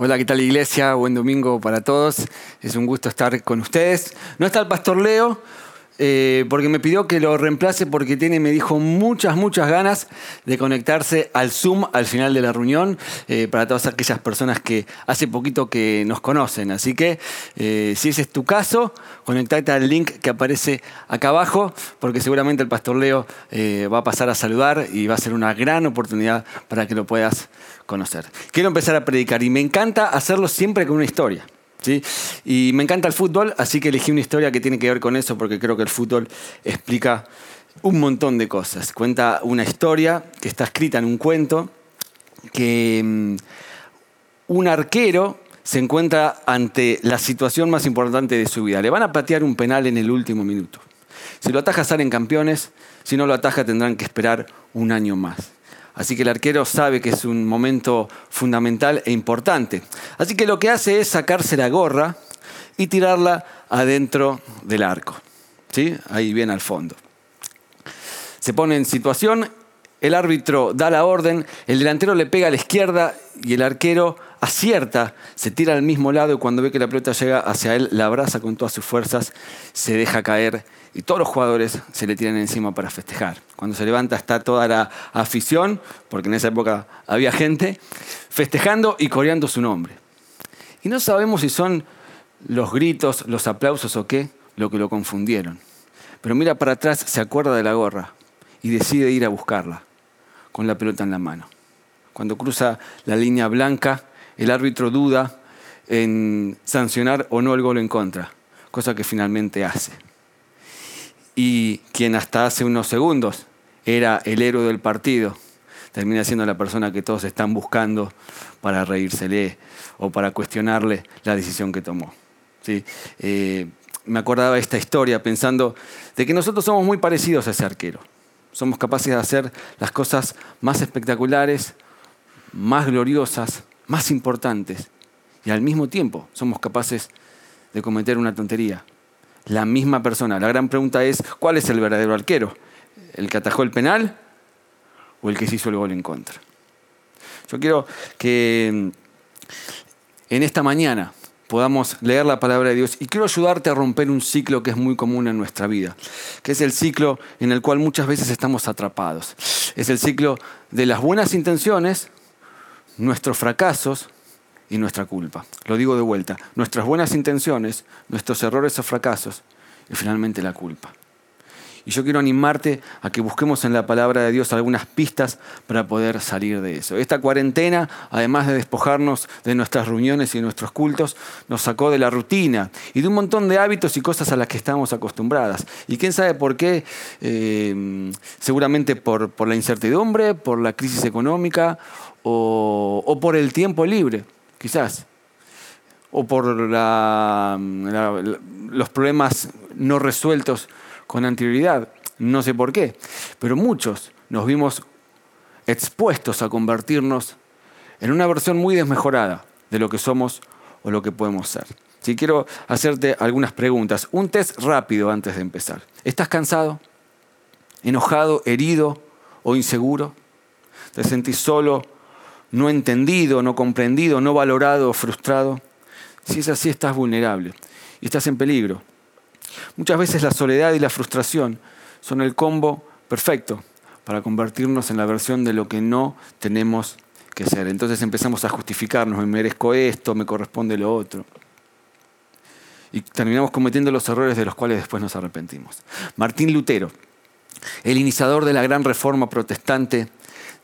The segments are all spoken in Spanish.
Hola, ¿qué tal iglesia? Buen domingo para todos. Es un gusto estar con ustedes. No está el pastor Leo, eh, porque me pidió que lo reemplace porque tiene, me dijo, muchas, muchas ganas de conectarse al Zoom al final de la reunión eh, para todas aquellas personas que hace poquito que nos conocen. Así que eh, si ese es tu caso, conectate al link que aparece acá abajo porque seguramente el pastor Leo va a pasar a saludar y va a ser una gran oportunidad para que lo puedas conocer. Quiero empezar a predicar y me encanta hacerlo siempre con una historia. ¿sí? Y me encanta el fútbol, así que elegí una historia que tiene que ver con eso porque creo que el fútbol explica un montón de cosas. Cuenta una historia que está escrita en un cuento que mm, un arquero se encuentra ante la situación más importante de su vida. Le van a patear un penal en el último minuto. Si lo ataja salen campeones, si no lo ataja tendrán que esperar un año más. Así que el arquero sabe que es un momento fundamental e importante. Así que lo que hace es sacarse la gorra y tirarla adentro del arco. ¿Sí? Ahí bien al fondo. Se pone en situación, el árbitro da la orden, el delantero le pega a la izquierda y el arquero acierta, se tira al mismo lado y cuando ve que la pelota llega hacia él, la abraza con todas sus fuerzas, se deja caer y todos los jugadores se le tiran encima para festejar. Cuando se levanta está toda la afición, porque en esa época había gente, festejando y coreando su nombre. Y no sabemos si son los gritos, los aplausos o qué lo que lo confundieron. Pero mira para atrás, se acuerda de la gorra y decide ir a buscarla con la pelota en la mano. Cuando cruza la línea blanca, el árbitro duda en sancionar o no el gol en contra, cosa que finalmente hace y quien hasta hace unos segundos era el héroe del partido, termina siendo la persona que todos están buscando para reírsele o para cuestionarle la decisión que tomó. ¿Sí? Eh, me acordaba de esta historia pensando de que nosotros somos muy parecidos a ese arquero. Somos capaces de hacer las cosas más espectaculares, más gloriosas, más importantes. Y al mismo tiempo somos capaces de cometer una tontería, la misma persona. La gran pregunta es, ¿cuál es el verdadero arquero? ¿El que atajó el penal o el que se hizo el gol en contra? Yo quiero que mm, en esta mañana podamos leer la palabra de Dios y quiero ayudarte a romper un ciclo que es muy común en nuestra vida, que es el ciclo en el cual muchas veces estamos atrapados. Es el ciclo de las buenas intenciones, nuestros fracasos y nuestra culpa. Lo digo de vuelta, nuestras buenas intenciones, nuestros errores o fracasos y finalmente la culpa. Y yo quiero animarte a que busquemos en la palabra de Dios algunas pistas para poder salir de eso. Esta cuarentena, además de despojarnos de nuestras reuniones y de nuestros cultos, nos sacó de la rutina y de un montón de hábitos y cosas a las que estábamos acostumbradas. Y quién sabe por qué, eh, seguramente por, por, la incertidumbre, por la crisis económica o, o por el tiempo libre quizás, o por los problemas no resueltos con anterioridad, no sé por qué, pero muchos nos vimos expuestos a convertirnos en una versión muy desmejorada de lo que somos o lo que podemos ser. Si quiero hacerte algunas preguntas, un test rápido antes de empezar. ¿Estás cansado? ¿Enojado, herido o inseguro? ¿Te sentís solo no entendido, no comprendido, no valorado, frustrado, si es así estás vulnerable y estás en peligro. Muchas veces la soledad y la frustración son el combo perfecto para convertirnos en la versión de lo que no tenemos que ser. Entonces empezamos a justificarnos, me merezco esto, me corresponde lo otro. Y terminamos cometiendo los errores de los cuales después nos arrepentimos. Martín Lutero, el iniciador de la gran reforma protestante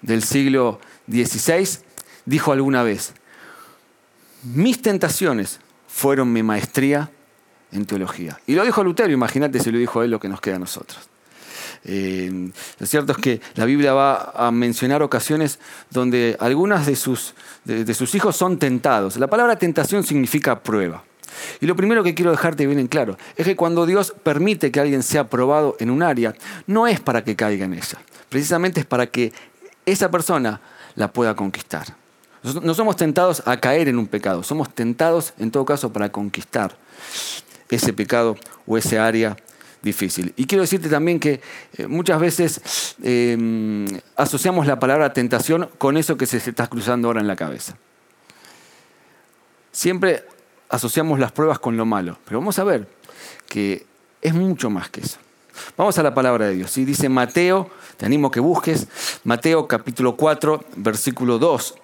del siglo 16, dijo alguna vez, mis tentaciones fueron mi maestría en teología. Y lo dijo Lutero, imagínate si lo dijo él lo que nos queda a nosotros. Eh, lo cierto es que la Biblia va a mencionar ocasiones donde algunas de sus, de, sus hijos son tentados. La palabra tentación significa prueba. Y lo primero que quiero dejarte bien en claro es que cuando Dios permite que alguien sea probado en un área, no es para que caiga en ella. Precisamente es para que esa persona la pueda conquistar. No somos tentados a caer en un pecado, somos tentados en todo caso para conquistar ese pecado o ese área difícil. Y quiero decirte también que eh, muchas veces em, asociamos la palabra tentación con eso que se está cruzando ahora en la cabeza. Siempre asociamos las pruebas con lo malo, pero vamos a ver que es mucho más que eso. Vamos a la palabra de Dios. ¿sí? Dice Mateo, te animo que busques, Mateo capítulo 4, versículo 2.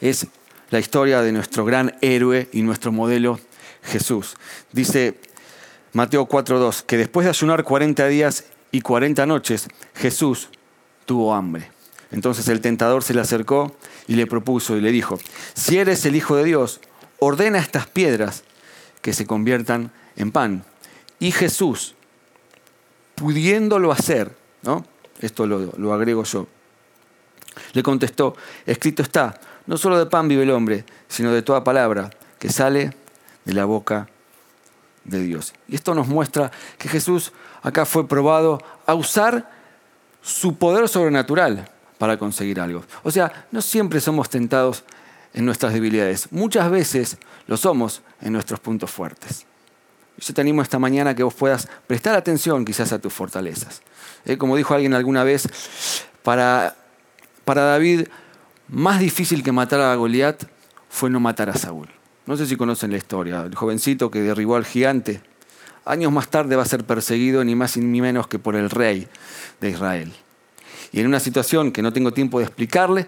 Es la historia de nuestro gran héroe y nuestro modelo Jesús. Dice Mateo 4.2, que después de ayunar 40 días y 40 noches, Jesús tuvo hambre. Entonces el tentador se le acercó y le propuso y le dijo, si eres el Hijo de Dios, ordena estas piedras que se conviertan en pan. Y Jesús, pudiéndolo hacer, ¿no? esto lo, lo agrego yo, le contestó, escrito está, no solo de pan vive el hombre, sino de toda palabra que sale de la boca de Dios. Y esto nos muestra que Jesús acá fue probado a usar su poder sobrenatural para conseguir algo. O sea, no siempre somos tentados en nuestras debilidades. Muchas veces lo somos en nuestros puntos fuertes. Yo te animo esta mañana que vos puedas prestar atención quizás a tus fortalezas. Eh, como dijo alguien alguna vez, para, para David, más difícil que matar a Goliat fue no matar a Saúl. No sé si conocen la historia. El jovencito que derribó al gigante, años más tarde va a ser perseguido ni más ni menos que por el rey de Israel. Y en una situación que no tengo tiempo de explicarle,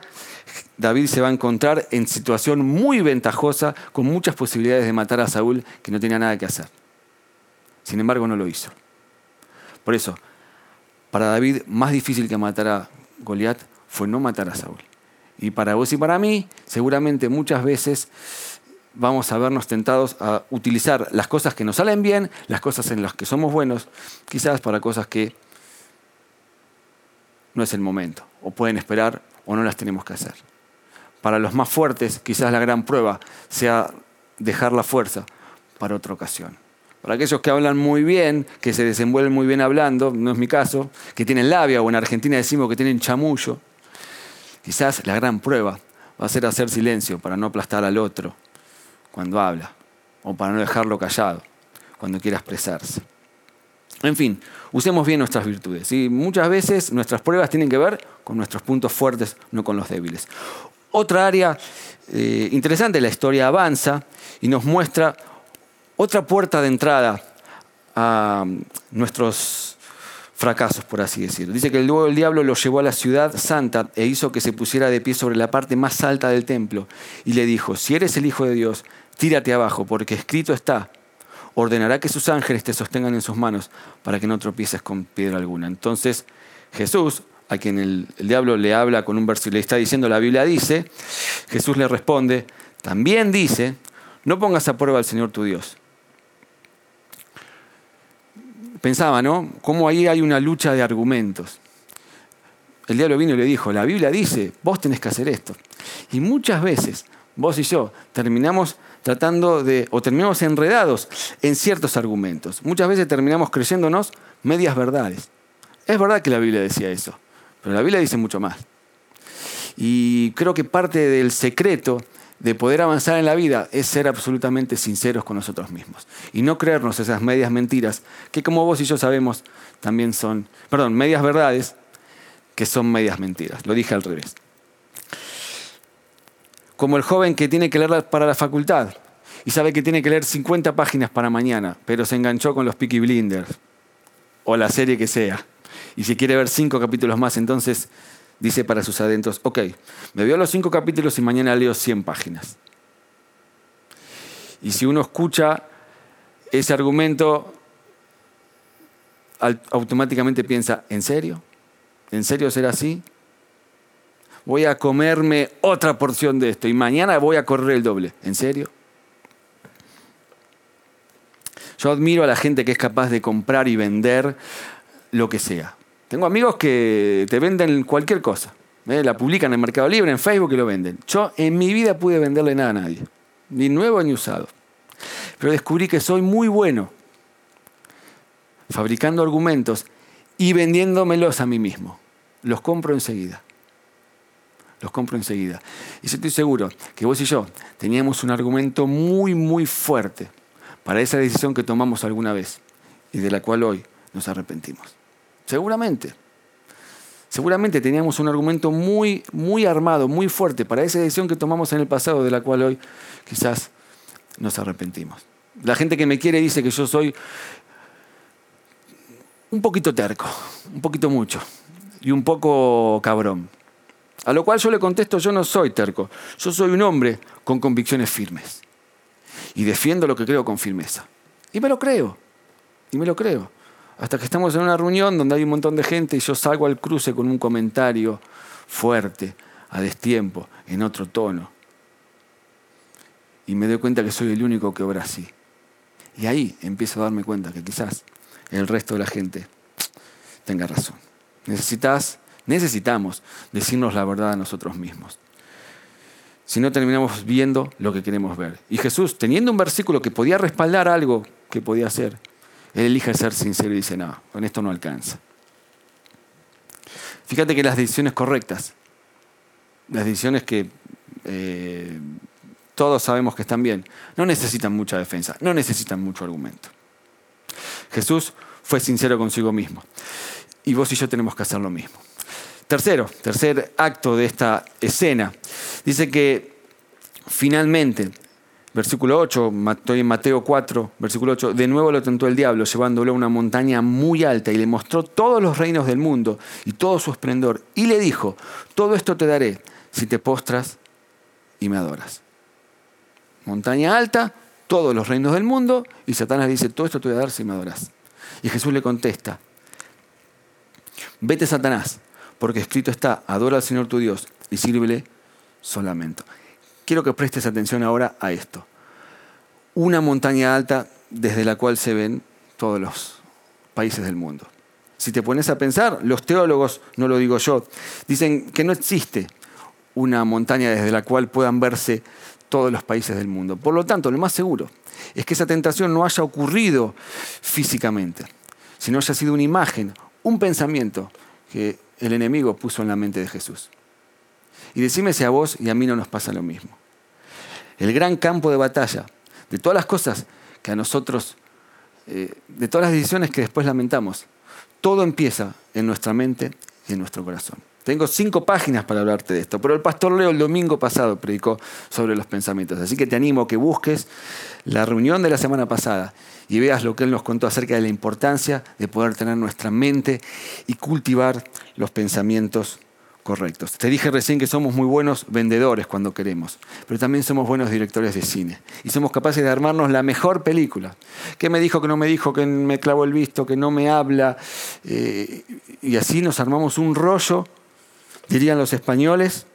David se va a encontrar en situación muy ventajosa, con muchas posibilidades de matar a Saúl, que no tenía nada que hacer. Sin embargo, no lo hizo. Por eso, para David, más difícil que matar a Goliat fue no matar a Saúl. Y para vos y para mí, seguramente muchas veces vamos a vernos tentados a utilizar las cosas que nos salen bien, las cosas en las que somos buenos, quizás para cosas que no es el momento, o pueden esperar o no las tenemos que hacer. Para los más fuertes, quizás la gran prueba sea dejar la fuerza para otra ocasión. Para aquellos que hablan muy bien, que se desenvuelven muy bien hablando, no es mi caso, que tienen labia o en Argentina decimos que tienen chamullo, quizás la gran prueba va a ser hacer silencio para no aplastar al otro cuando habla, o para no dejarlo callado cuando quiera expresarse. En fin, usemos bien nuestras virtudes. Y muchas veces nuestras pruebas tienen que ver con nuestros puntos fuertes, no con los débiles. Otra área eh, interesante, la historia avanza y nos muestra otra puerta de entrada a nuestros fracasos, por así decirlo. Dice que luego el diablo lo llevó a la ciudad santa e hizo que se pusiera de pie sobre la parte más alta del templo y le dijo, si eres el Hijo de Dios, tírate abajo, porque escrito está, ordenará que sus ángeles te sostengan en sus manos para que no tropieces con piedra alguna. Entonces Jesús, a quien el, diablo le habla con un versículo, le está diciendo, la Biblia dice, Jesús le responde, también dice, no pongas a prueba al Señor tu Dios. Pensaba, ¿no? Cómo ahí hay una lucha de argumentos. El diablo vino y le dijo, la Biblia dice, vos tenés que hacer esto. Y muchas veces, vos y yo, terminamos tratando de, o terminamos enredados en ciertos argumentos. Muchas veces terminamos creyéndonos medias verdades. Es verdad que la Biblia decía eso, pero la Biblia dice mucho más. Y creo que parte del secreto de poder avanzar en la vida es ser absolutamente sinceros con nosotros mismos y no creernos esas medias mentiras que como vos y yo sabemos también son, perdón, medias verdades que son medias mentiras. Lo dije al revés como el joven que tiene que leer para la facultad y sabe que tiene que leer 50 páginas para mañana, pero se enganchó con los Peaky Blinders o la serie que sea. Y si quiere ver cinco capítulos más, entonces dice para sus adentros, ok, me veo los cinco capítulos y mañana leo 100 páginas. Y si uno escucha ese argumento, automáticamente piensa, ¿en serio? ¿En serio será así? voy a comerme otra porción de esto y mañana voy a correr el doble. ¿En serio? Yo admiro a la gente que es capaz de comprar y vender lo que sea. Tengo amigos que te venden cualquier cosa. ¿eh? La publican en Mercado Libre, en Facebook y lo venden. Yo en mi vida pude venderle nada a nadie. Ni nuevo ni usado. Pero descubrí que soy muy bueno fabricando argumentos y vendiéndomelos a mí mismo. Los compro enseguida los compro enseguida. Y yo estoy seguro que vos y yo teníamos un argumento muy, muy fuerte para esa decisión que tomamos alguna vez y de la cual hoy nos arrepentimos. Seguramente. Seguramente teníamos un argumento muy, muy armado, muy fuerte para esa decisión que tomamos en el pasado de la cual hoy quizás nos arrepentimos. La gente que me quiere dice que yo soy un poquito terco, un poquito mucho y un poco cabrón. A lo cual yo le contesto, yo no soy terco, yo soy un hombre con convicciones firmes. Y defiendo lo que creo con firmeza. Y me lo creo, y me lo creo. Hasta que estamos en una reunión donde hay un montón de gente y yo salgo al cruce con un comentario fuerte, a destiempo, en otro tono. Y me doy cuenta que soy el único que obra así. Y ahí empiezo a darme cuenta que quizás el resto de la gente tenga razón. Necesitas, necesitamos decirnos la verdad a nosotros mismos. Si no terminamos viendo lo que queremos ver. Y Jesús, teniendo un versículo que podía respaldar algo que podía hacer, él elige ser sincero y dice, no, con esto no alcanza. Fíjate que las decisiones correctas, las decisiones que eh, todos sabemos que están bien, no necesitan mucha defensa, no necesitan mucho argumento. Jesús fue sincero consigo mismo. Y vos y yo tenemos que hacer lo mismo. Tercero, tercer acto de esta escena, dice que finalmente, versículo 8, estoy en Mateo 4, versículo 8, de nuevo lo tentó el diablo llevándolo a una montaña muy alta y le mostró todos los reinos del mundo y todo su esplendor y le dijo, todo esto te daré si te postras y me adoras. Montaña alta, todos los reinos del mundo y Satanás dice, todo esto te voy a dar si me adoras. Y Jesús le contesta, vete Satanás, porque escrito está, adora al Señor tu Dios y sírvele solamente. Quiero que prestes atención ahora a esto. Una montaña alta desde la cual se ven todos los países del mundo. Si te pones a pensar, los teólogos, no lo digo yo, dicen que no existe una montaña desde la cual puedan verse todos los países del mundo. Por lo tanto, lo más seguro es que esa tentación no haya ocurrido físicamente, sino haya sido una imagen, un pensamiento que el enemigo puso en la mente de Jesús. Y decime si a vos y a mí no nos pasa lo mismo. El gran campo de batalla, de todas las cosas que a nosotros, eh, de todas las decisiones que después lamentamos, todo empieza en nuestra mente y en nuestro corazón. Tengo cinco páginas para hablarte de esto, pero el pastor Leo el domingo pasado predicó sobre los pensamientos. Así que te animo a que busques la reunión de la semana pasada y veas lo que él nos contó acerca de la importancia de poder tener nuestra mente y cultivar los pensamientos correctos. Te dije recién que somos muy buenos vendedores cuando queremos, pero también somos buenos directores de cine y somos capaces de armarnos la mejor película. ¿Qué me dijo, que no me dijo, que me clavó el visto, que no me habla? Eh, y así nos armamos un rollo dirían los españoles,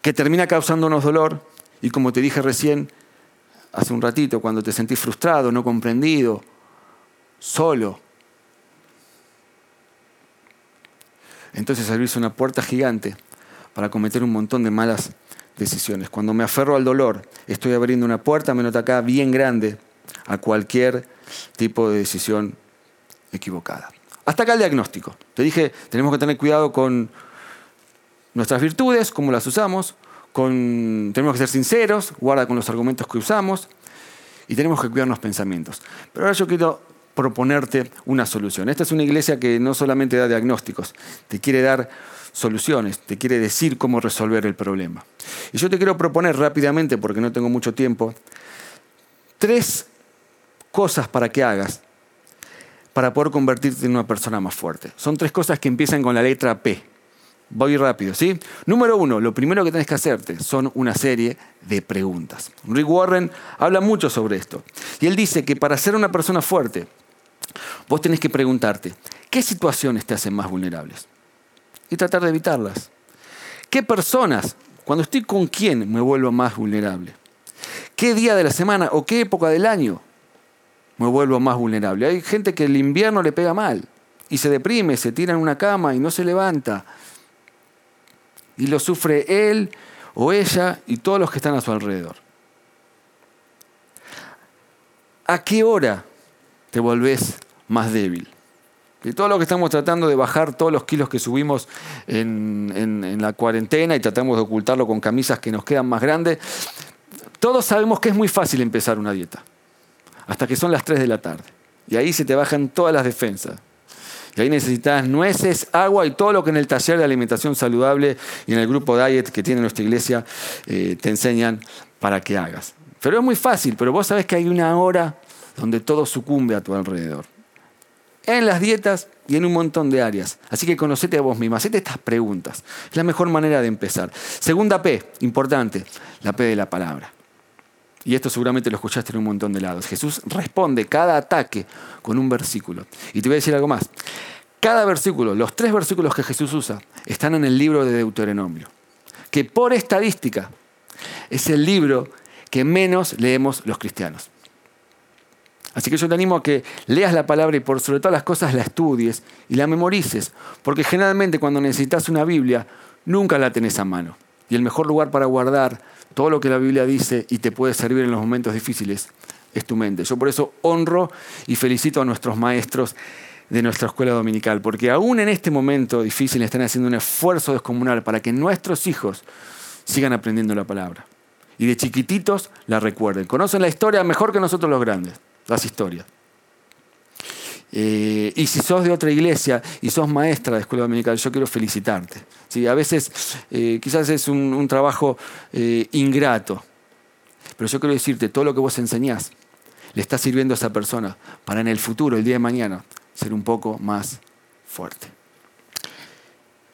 que termina causándonos dolor y como te dije recién, hace un ratito, cuando te sentís frustrado, no comprendido, solo, entonces abrís una puerta gigante para cometer un montón de malas decisiones. Cuando me aferro al dolor, estoy abriendo una puerta, me nota acá, bien grande a cualquier tipo de decisión equivocada. Hasta acá el diagnóstico. Te dije, tenemos que tener cuidado con nuestras virtudes, cómo las usamos, con, tenemos que ser sinceros, guarda con los argumentos que usamos y tenemos que cuidar los pensamientos. Pero ahora yo quiero proponerte una solución. Esta es una iglesia que no solamente da diagnósticos, te quiere dar soluciones, te quiere decir cómo resolver el problema. Y yo te quiero proponer rápidamente, porque no tengo mucho tiempo, tres cosas para que hagas para poder convertirte en una persona más fuerte. Son tres cosas que empiezan con la letra P. Voy rápido, ¿sí? Número uno, lo primero que tienes que hacerte son una serie de preguntas. Rick Warren habla mucho sobre esto. Y él dice que para ser una persona fuerte, vos tenés que preguntarte, ¿qué situaciones te hacen más vulnerables? Y tratar de evitarlas. ¿Qué personas, cuando estoy con quién, me vuelvo más vulnerable? ¿Qué día de la semana o qué época del año me vuelvo más vulnerable. Hay gente que el invierno le pega mal y se deprime, se tira en una cama y no se levanta. Y lo sufre él o ella y todos los que están a su alrededor. ¿A qué hora te volvés más débil? De todo lo que estamos tratando de bajar todos los kilos que subimos en, en la cuarentena y tratamos de ocultarlo con camisas que nos quedan más grandes, todos sabemos que es muy fácil empezar una dieta hasta que son las 3 de la tarde. Y ahí se te bajan todas las defensas. Y ahí necesitas nueces, agua y todo lo que en el taller de alimentación saludable y en el grupo Diet que tiene nuestra iglesia eh, te enseñan para que hagas. Pero es muy fácil, pero vos sabés que hay una hora donde todo sucumbe a tu alrededor. En las dietas y en un montón de áreas. Así que conocete a vos misma, hacete estas preguntas. Es la mejor manera de empezar. Segunda P, importante, la P de la palabra. Y esto seguramente lo escuchaste en un montón de lados. Jesús responde cada ataque con un versículo. Y te voy a decir algo más. Cada versículo, los tres versículos que Jesús usa, están en el libro de Deuteronomio. Que por estadística es el libro que menos leemos los cristianos. Así que yo te animo a que leas la palabra y por sobre todas las cosas la estudies y la memorices. Porque generalmente cuando necesitas una Biblia, nunca la tenés a mano. Y el mejor lugar para guardar todo lo que la Biblia dice y te puede servir en los momentos difíciles es tu mente. Yo por eso honro y felicito a nuestros maestros de nuestra escuela dominical, porque aún en este momento difícil están haciendo un esfuerzo descomunal para que nuestros hijos sigan aprendiendo la palabra. Y de chiquititos la recuerden. Conocen la historia mejor que nosotros los grandes, las historias. Eh, y si sos de otra iglesia y sos maestra de escuela dominical, yo quiero felicitarte. ¿sí? A veces eh, quizás es un, trabajo eh, ingrato, pero yo quiero decirte, todo lo que vos enseñás le está sirviendo a esa persona para en el futuro, el día de mañana, ser un poco más fuerte.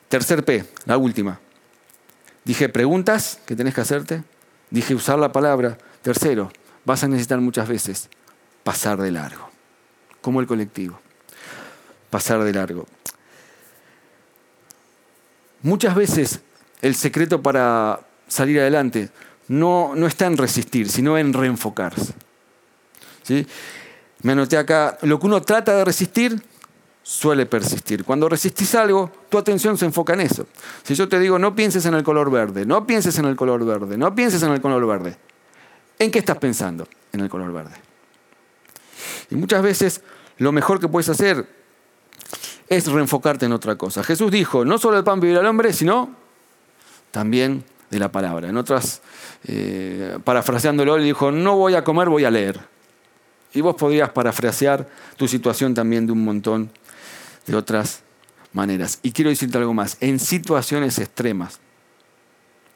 Tercer P, la última. Dije preguntas que tenés que hacerte. Dije usar la palabra. Tercero, vas a necesitar muchas veces pasar de largo como el colectivo. Pasar de largo. Muchas veces el secreto para salir adelante no, no está en resistir, sino en reenfocarse. ¿Sí? Me anoté acá, lo que uno trata de resistir suele persistir. Cuando resistís algo, tu atención se enfoca en eso. Si yo te digo, no pienses en el color verde, no pienses en el color verde, no pienses en el color verde, ¿en qué estás pensando? En el color verde. Y muchas veces lo mejor que puedes hacer es reenfocarte en otra cosa. Jesús dijo, no solo el pan vivirá el hombre, sino también de la palabra. En otras, eh, parafraseándolo, le dijo, no voy a comer, voy a leer. Y vos podrías parafrasear tu situación también de un montón de otras maneras. Y quiero decirte algo más, en situaciones extremas,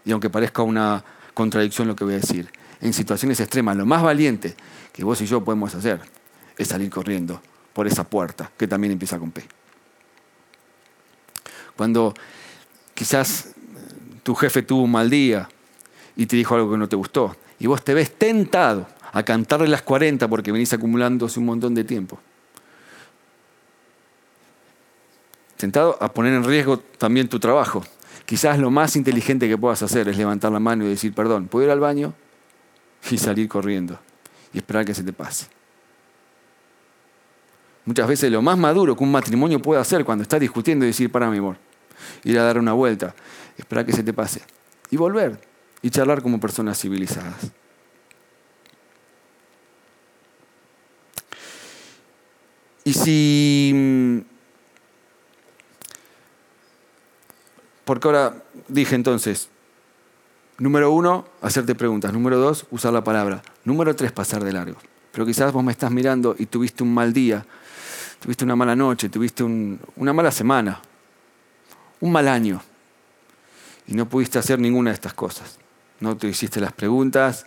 y aunque parezca una contradicción lo que voy a decir, en situaciones extremas, lo más valiente que vos y yo podemos hacer es salir corriendo por esa puerta, que también empieza con P. Cuando quizás tu jefe tuvo un mal día y te dijo algo que no te gustó, y vos te ves tentado a cantarle las 40 porque venís acumulándose un montón de tiempo. Tentado a poner en riesgo también tu trabajo. Quizás lo más inteligente que puedas hacer es levantar la mano y decir, perdón, ¿puedo ir al baño? Y salir corriendo y esperar que se te pase. Muchas veces lo más maduro que un matrimonio puede hacer cuando está discutiendo es decir, para mi amor, ir a dar una vuelta, esperar que se te pase y volver y charlar como personas civilizadas. Y si... Porque ahora dije entonces, número uno, hacerte preguntas. Número dos, usar la palabra. Número tres, pasar de largo. Pero quizás vos me estás mirando y tuviste un mal día tuviste una mala noche, tuviste una mala semana, un mal año, y no pudiste hacer ninguna de estas cosas. No te hiciste las preguntas,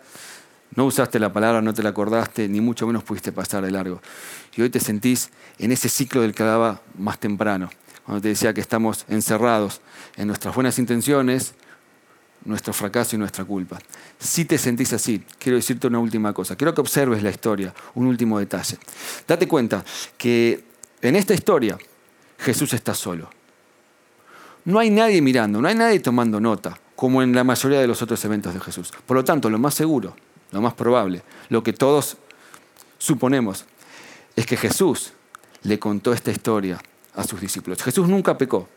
no usaste la palabra, no te la acordaste, ni mucho menos pudiste pasar de largo. Y hoy te sentís en ese ciclo del que hablaba más temprano, cuando te decía que estamos encerrados en nuestras buenas intenciones, nuestro fracaso y nuestra culpa. Si te sentís así, quiero decirte una última cosa. Quiero que observes la historia, un último detalle. Date cuenta que en esta historia Jesús está solo. No hay nadie mirando, no hay nadie tomando nota, como en la mayoría de los otros eventos de Jesús. Por lo tanto, lo más seguro, lo más probable, lo que todos suponemos, es que Jesús le contó esta historia a sus discípulos. Jesús nunca pecó,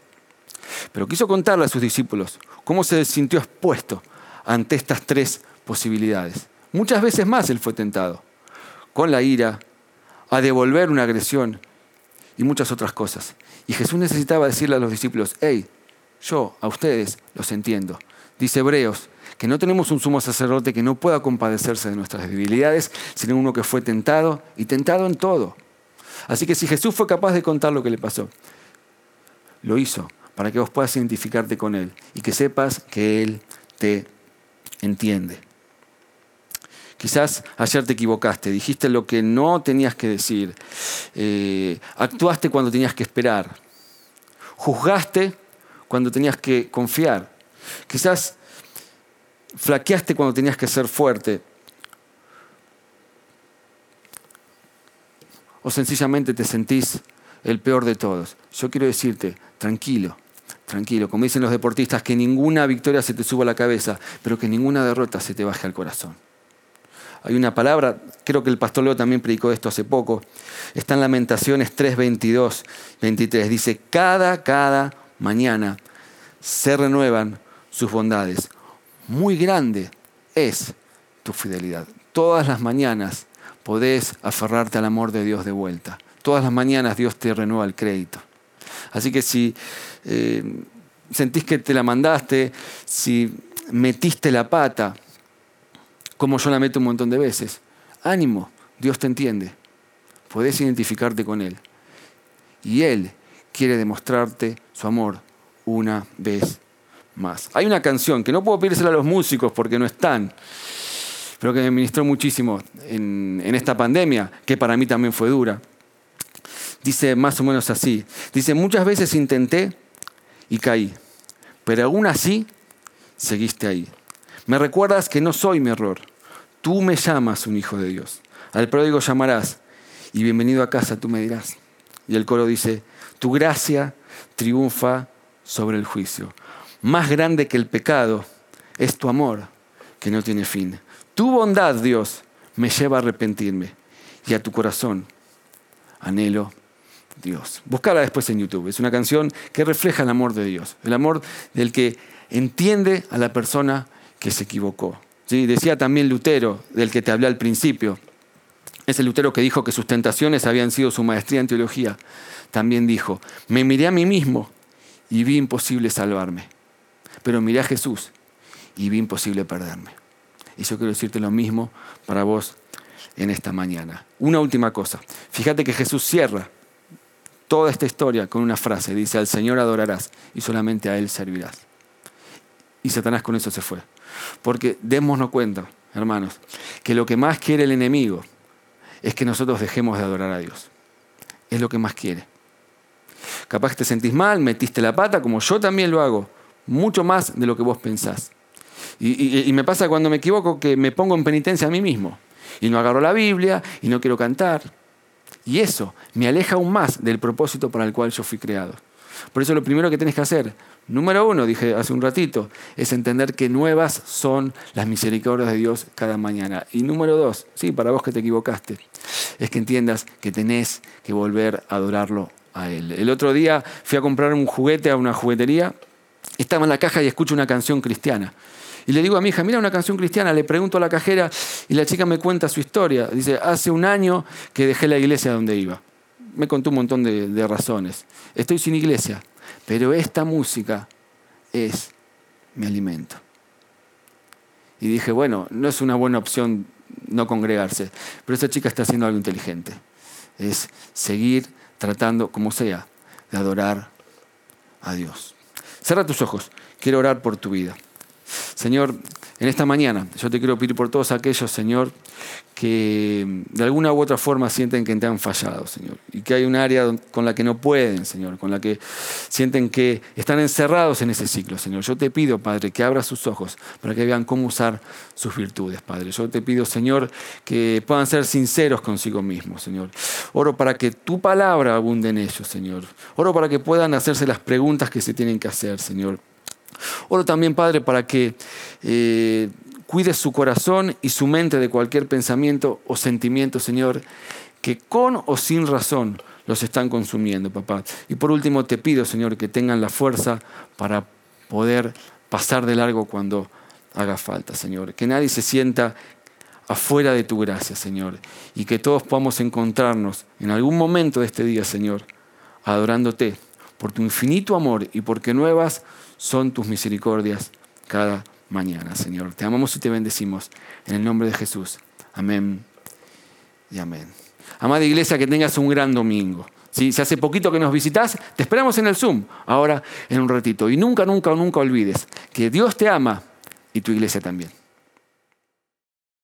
pero quiso contarle a sus discípulos cómo se sintió expuesto ante estas tres posibilidades. Muchas veces más él fue tentado, con la ira, a devolver una agresión y muchas otras cosas. Y Jesús necesitaba decirle a los discípulos, hey, yo a ustedes los entiendo. Dice Hebreos, que no tenemos un sumo sacerdote que no pueda compadecerse de nuestras debilidades, sino uno que fue tentado y tentado en todo, Así que si Jesús fue capaz de contar lo que le pasó, lo hizo para que vos puedas identificarte con Él y que sepas que Él te entiende. Quizás ayer te equivocaste, dijiste lo que no tenías que decir, eh, actuaste cuando tenías que esperar, juzgaste cuando tenías que confiar, quizás flaqueaste cuando tenías que ser fuerte, o sencillamente te sentís el peor de todos. Yo quiero decirte, tranquilo, tranquilo, como dicen los deportistas, que ninguna victoria se te suba a la cabeza, pero que ninguna derrota se te baje al corazón. Hay una palabra, creo que el pastor Leo también predicó esto hace poco, está en Lamentaciones 3, 22, 23. Dice, cada, cada mañana se renuevan sus bondades. Muy grande es tu fidelidad. Todas las mañanas podés aferrarte al amor de Dios de vuelta. Todas las mañanas Dios te renueva el crédito. Así que si eh, sentís que te la mandaste, si metiste la pata, como yo la meto un montón de veces. Ánimo, Dios te entiende. Podés identificarte con Él. Y Él quiere demostrarte su amor una vez más. Hay una canción que no puedo pedírsela a los músicos porque no están, pero que me ministró muchísimo en, en esta pandemia, que para mí también fue dura. Dice más o menos así. Dice, muchas veces intenté y caí, pero aún así seguiste ahí. Me recuerdas que no soy mi error. Tú me llamas un hijo de Dios. Al pródigo llamarás y bienvenido a casa tú me dirás. Y el coro dice, tu gracia triunfa sobre el juicio. Más grande que el pecado es tu amor que no tiene fin. Tu bondad, Dios, me lleva a arrepentirme y a tu corazón anhelo Dios. Buscala después en YouTube. Es una canción que refleja el amor de Dios, el amor del que entiende a la persona que se equivocó. ¿Sí? Decía también Lutero, del que te hablé al principio, ese Lutero que dijo que sus tentaciones habían sido su maestría en teología, también dijo, me miré a mí mismo y vi imposible salvarme, pero miré a Jesús y vi imposible perderme. Y yo quiero decirte lo mismo para vos en esta mañana. Una última cosa, fíjate que Jesús cierra toda esta historia con una frase, dice, al Señor adorarás y solamente a Él servirás. Y Satanás con eso se fue. Porque démonos cuenta, hermanos, que lo que más quiere el enemigo es que nosotros dejemos de adorar a Dios. Es lo que más quiere. Capaz te sentís mal, metiste la pata, como yo también lo hago, mucho más de lo que vos pensás. Y, y, me pasa cuando me equivoco que me pongo en penitencia a mí mismo. Y no agarro la Biblia y no quiero cantar. Y eso me aleja aún más del propósito para el cual yo fui creado. Por eso lo primero que tienes que hacer, número uno, dije hace un ratito, es entender que nuevas son las misericordias de Dios cada mañana. Y número dos, sí, para vos que te equivocaste, es que entiendas que tenés que volver a adorarlo a Él. El otro día fui a comprar un juguete a una juguetería, estaba en la caja y escucho una canción cristiana. Y le digo a mi hija, mira una canción cristiana, le pregunto a la cajera y la chica me cuenta su historia. Dice, hace un año que dejé la iglesia donde iba me contó un montón de, razones. Estoy sin iglesia, pero esta música es mi alimento. Y dije, bueno, no es una buena opción no congregarse, pero esta chica está haciendo algo inteligente. Es seguir tratando, como sea, de adorar a Dios. Cierra tus ojos, quiero orar por tu vida. Señor, en esta mañana yo te quiero pedir por todos aquellos, Señor, que de alguna u otra forma sienten que te han fallado, Señor, y que hay un área con la que no pueden, Señor, con la que sienten que están encerrados en ese ciclo, Señor. Yo te pido, Padre, que abra sus ojos para que vean cómo usar sus virtudes, Padre. Yo te pido, Señor, que puedan ser sinceros consigo mismos, Señor. Oro para que tu palabra abunde en ellos, Señor. Oro para que puedan hacerse las preguntas que se tienen que hacer, Señor. Oro también, Padre, para que eh, cuides su corazón y su mente de cualquier pensamiento o sentimiento, Señor, que con o sin razón los están consumiendo, papá. Y por último te pido, Señor, que tengan la fuerza para poder pasar de largo cuando haga falta, Señor. Que nadie se sienta afuera de tu gracia, Señor. Y que todos podamos encontrarnos en algún momento de este día, Señor, adorándote por tu infinito amor y porque nuevas son tus misericordias cada mañana, Señor. Te amamos y te bendecimos en el nombre de Jesús. Amén y amén. Amada iglesia, que tengas un gran domingo. Si hace poquito que nos visitas, te esperamos en el Zoom, ahora en un ratito. Y nunca, nunca, nunca olvides que Dios te ama y tu iglesia también.